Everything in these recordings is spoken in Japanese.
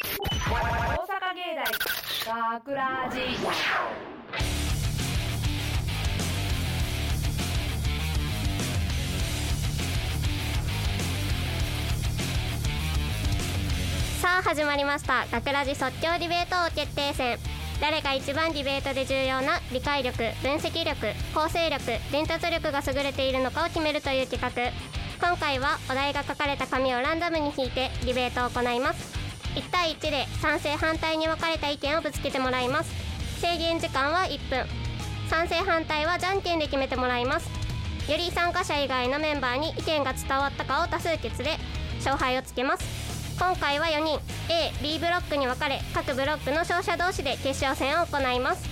大阪芸大学ラジさあ始まりました。学ラジ即興ディベート王決定戦。誰が一番ディベートで重要な理解力分析力構成力伝達力が優れているのかを決めるという企画。今回はお題が書かれた紙をランダムに引いてディベートを行います。1対1で賛成反対に分かれた意見をぶつけてもらいます。制限時間は1分。賛成反対はじゃんけんで決めてもらいます。より参加者以外のメンバーに意見が伝わったかを多数決で勝敗をつけます。今回は4人。AB ブロックに分かれ各ブロックの勝者同士で決勝戦を行います。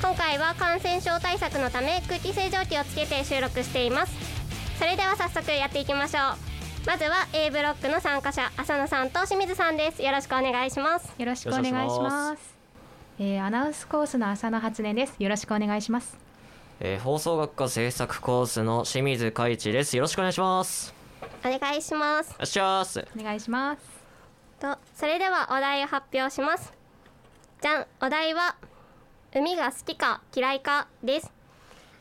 今回は感染症対策のため空気清浄機をつけて収録しています。それでは早速やっていきましょう。まずは A ブロックの参加者浅野さんと清水さんですよろしくお願いしますよろしくお願いします。えー、アナウンスコースの浅野初音です。よろしくお願いします。えー放送学科制作コースの清水海一です。よろしくお願いします。お願いしますお願いします。お願いします。とそれではお題を発表しますじゃんお題は海が好きか嫌いかです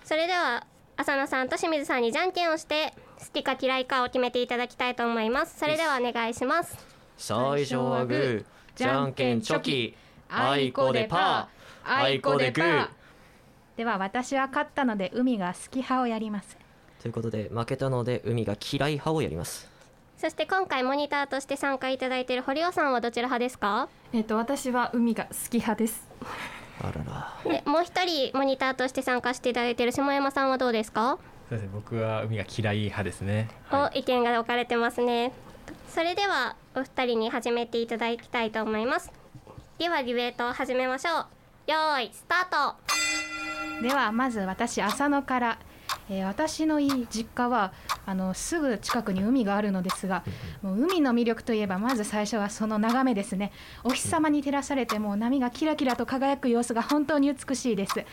それでは浅野さんと清水さんにじゃんけんをして好きか嫌いかを決めていただきたいと思いますそれではお願いします最初はグー、じゃんけんチョキ、あいこでパー、あいこでグー。では私は勝ったので海が好き派をやります。ということで負けたので海が嫌い派をやります。そして今回モニターとして参加いただいている堀尾さんはどちら派ですか？えっと私は海が好き派です。あらら。でもう一人モニターとして参加していただいている下山さんはどうですか、そうですね。僕は海が嫌い派ですね。はい。お意見が分かれてますね。それではお二人に始めていただきたいと思います。ではディベートを始めましょう。よーいスタート。ではまず私浅野から、えー私のいい実家はあのすぐ近くに海があるのですがもう海の魅力といえばまず最初はその眺めですね。お日様に照らされてもう波がキラキラと輝く様子が本当に美しいです、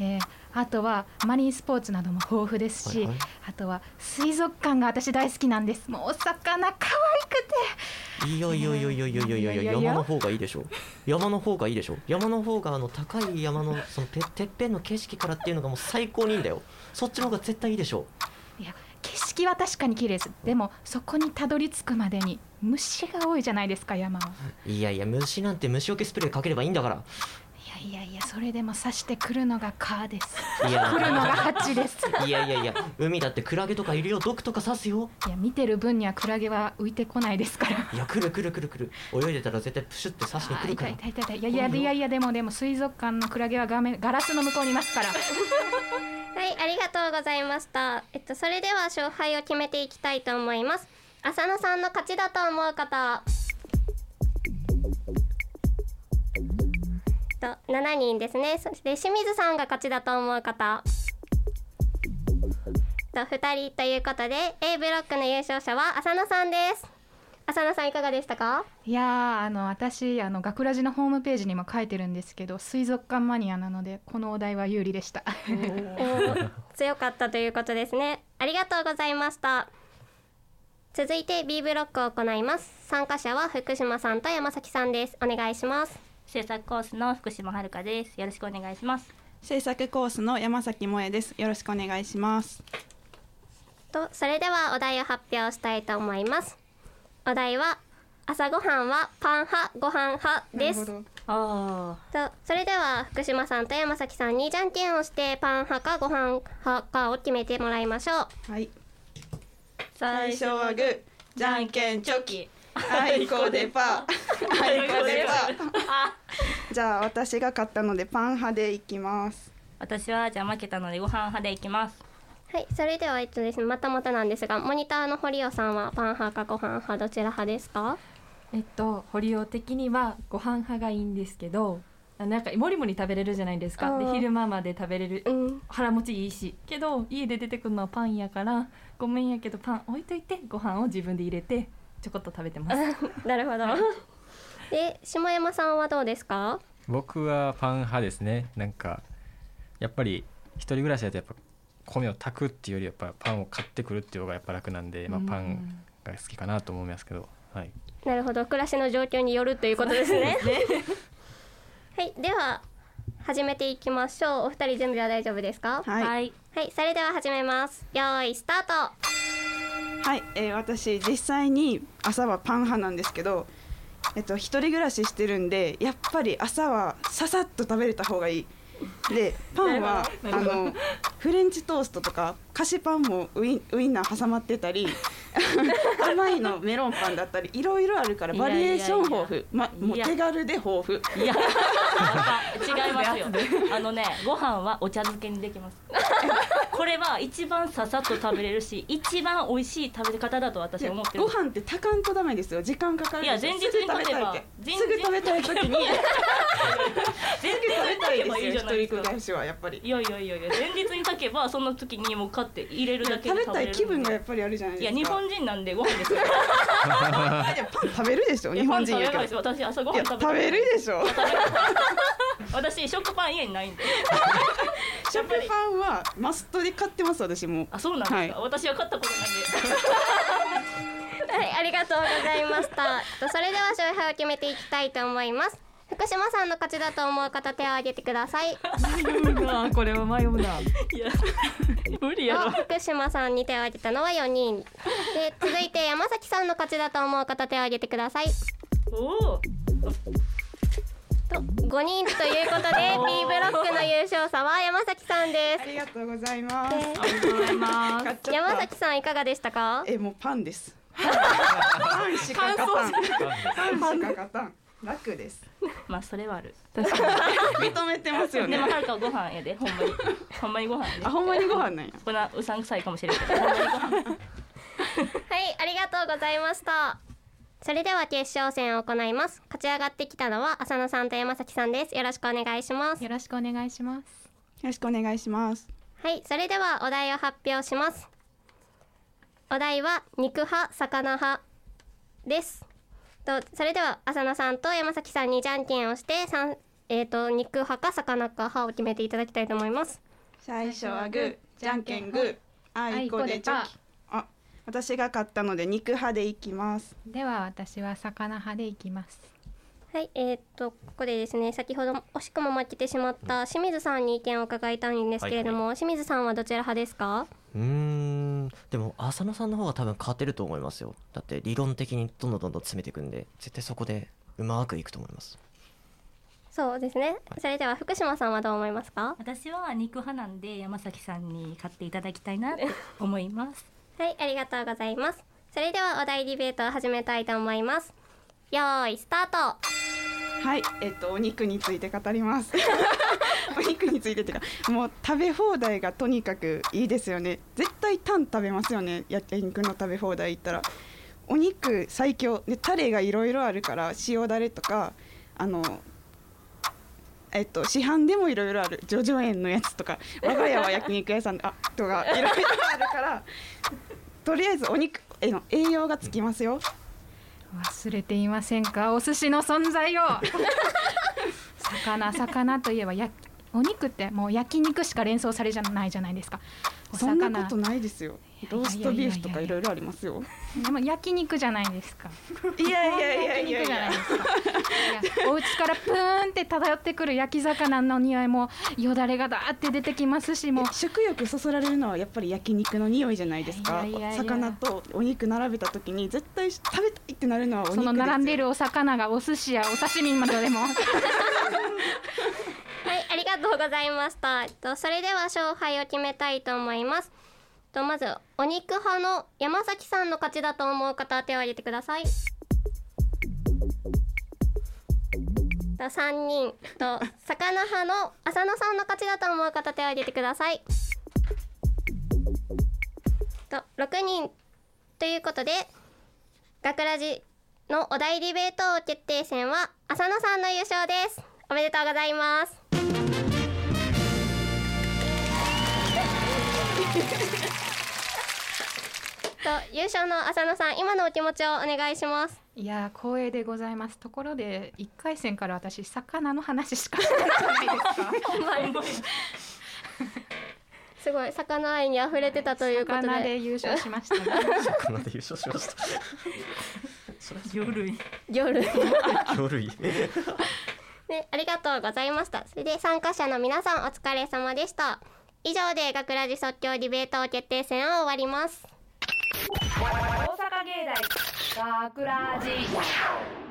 えーあとはマリンスポーツなども豊富ですし、はいはい、あとは水族館が私大好きなんです。もうお魚可愛くて。いやいやいやいやいやいやいや山の方がいいでしょ。山の方がいいでしょ。山の方があの高い山のそのててっぺんの景色からっていうのがもう最高にいいんだよ。そっちの方が絶対いいでしょ。いや景色は確かに綺麗です。でもそこにたどり着くまでに虫が多いじゃないですか山は。いやいや虫なんて虫除けスプレーかければいいんだから。いやいやいやそれでも刺してくるのが蚊です。いや。来るのが蜂です。いやいやいや海だってクラゲとかいるよ。毒とか刺すよ。いや見てる分にはクラゲは浮いてこないですから。いや来る来る来る来る。泳いでたら絶対プシュって刺しにあー来るから。痛い痛い痛い痛いいやいやいやいやでもでも水族館のクラゲは画面ガラスの向こうにいますから。はいありがとうございました。えっとそれでは勝敗を決めていきたいと思います。浅野さんの勝ちだと思う方と7人ですね。そして清水さんが勝ちだと思う方。と2人ということで A ブロックの優勝者は浅野さんです。浅野さんいかがでしたか？いやーあの私あの学ラジのホームページにも書いてるんですけど水族館マニアなのでこのお題は有利でした。強かったということですね。ありがとうございました。続いて B ブロックを行います。参加者は福島さんと山崎さんです。お願いします制作コースの福島遥です。よろしくお願いします。制作コースの山崎萌です。よろしくお願いします。とそれではお題を発表したいと思いますお題は朝ごはんはパン派ご飯派ですとあそれでは福島さんと山崎さんにじゃんけんをしてパン派かご飯派かを決めてもらいましょうはい。あ、最初はグー、じゃんけんチョキ。あいこでパー。あいこでパー。じゃあ私が勝ったのでパン派でいきます。私はじゃあ負けたのでご飯派でいきます。はいそれではえっとですねまたまたなんですがモニターの堀尾さんはパン派かご飯派どちら派ですか？えっと堀尾的にはご飯派がいいんですけど、あなんかもりもり食べれるじゃないですか。で昼間まで食べれる。うん腹持ちいいしけど家で出てくるのはパンやからごめんやけどパン置いといてご飯を自分で入れてちょこっと食べてます なるほどで下山さんはどうですか？僕はパン派ですね。なんかやっぱり一人暮らしだとやっぱ米を炊くっていうよりやっぱパンを買ってくるっていうのがやっぱ楽なんで、まあうん。パンが好きかなと思いますけど、はい。なるほど。暮らしの状況によるということですね。はい。では始めていきましょう。お二人準備は大丈夫ですか？はい。はい。はい。それでは始めます。よーいスタート。はい、えー私実際に朝はパン派なんですけど、えっと一人暮らししてるんでやっぱり朝はささっと食べれた方がいい。でパンはあのフレンチトーストとか菓子パンもウインウインナー挟まってたり 甘いのメロンパンだったりいろいろあるからバリエーション豊富。まもう手軽で豊富。いや。違いますよ。あのねご飯はお茶漬けにできます これは一番ささっと食べれるし一番美味しい食べ方だと私は思ってる。ご飯って炊かんとダメですよ。時間かかるいや前日に食べたいって。すぐ食べたい時に。全すぐ食べたいけばいいじゃないですかはやっぱり。いやいやいやいや前日に炊けばその時にもう買って入れるだけで。食べたい気分がやっぱりあるじゃないいですか。や日本人なんでご飯ですよ。パン食べるでしょ。日本人やけど私朝ご飯食べ食べるでしょ私食パン家にないんで。食パンはマストで買ってます私も。あそうなんですか、はい。私は買ったことないんで。はいありがとうございました。とそれでは勝敗を決めていきたいと思います。福島さんの勝ちだと思う方手を挙げてください。迷うなこれは迷うな。いや無理や福島さんに手を挙げたのは4人。で続いて山崎さんの勝ちだと思う方手を挙げてください。おおと5人ということで B ブロックの優勝者は山崎さんでありがとうございます。でありがとうございます。買っちゃった山崎さんいかがでしたか？えもうパンです。パンしか勝たん。パンしか勝たん。楽です。まあそれはある。確かに。認めてますよね。でもはるかはご飯やで。ほんまに。ほんまにご飯あほんまにご飯なんや。こんなうさんくさいかもしれんけどほんまにご飯。はいありがとうございましたそれでは決勝戦を行います。勝ち上がってきたのは浅野さんと山崎さんです。よろしくお願いします。よろしくお願いします。よろしくお願いします。はいそれではお題を発表します。お題は肉派魚派です。とそれでは浅野さんと山崎さんにじゃんけんをしてえー、と肉派か魚か派を決めていただきたいと思います。最初はグーじゃんけんグー。あいこでチョキ。あ私が勝ったので肉派でいきます。では私は魚派でいきます。はい、えー、っとここでですね先ほど惜しくも負けてしまった清水さんに意見を伺いたいんですけれども、清水さんはどちら派ですか？うーんでも浅野さんの方が多分勝てると思いますよ。だって理論的にどんどんどんどん詰めていくんで絶対そこでうまくいくと思います。そうですね。それでは福島さんはどう思いますか？私は肉派なんで山崎さんに買っていただきたいなって思いますはいありがとうございます。それではお題ディベートを始めたいと思います。よーいスタート。はいえっとお肉について語ります。お肉についてっていうかもう食べ放題がとにかくいいですよね。絶対タン食べますよね。焼肉の食べ放題行ったら。お肉最強。でタレがいろいろあるから塩だれとかあのえっと市販でもいろいろある叙々苑のやつとか我が家は焼肉屋さんあとかいろいろあるからとりあえずお肉への栄養がつきますよ。忘れていませんか？お寿司の存在を。魚魚といえばやお肉ってもう焼肉しか連想されじゃないじゃないですか。おそんな魚ことないですよローストビーフとかいろいろありますよ。でも焼肉じゃないですか。いやいやいやいやい焼肉じゃないやですかいやお家からプーンって漂ってくる焼き魚の匂いもよだれがだーって出てきますしもう。食欲そそられるのはやっぱり焼肉の匂いじゃないですか？いやいやいや。魚とお肉並べた時に絶対食べたいってなるのはお肉ですそよの並んでるお魚がお寿司やお刺身まででも。はいありがとうございました。えっとそれでは勝敗を決めたいと思いますとまずお肉派の山崎さんの勝ちだと思う方手を挙げてください。と3人。と魚派の浅野さんの勝ちだと思う方手を挙げてください。と6人。ということで学ラジのお題ディベート決定戦は浅野さんの優勝です。おめでとうございます。優勝の浅野さん今のお気持ちをお願いします。いやー光栄でございます。ところで1回戦から私魚の話しかしてないですか？すごい。魚愛に溢れてたということで。魚で優勝しましたね魚で優勝しました。魚類。魚類。魚類。ね、ありがとうございました。それで参加者の皆さんお疲れ様でした。以上で学ラジ即興ディベート決定戦は終わります。大阪芸大学ラジ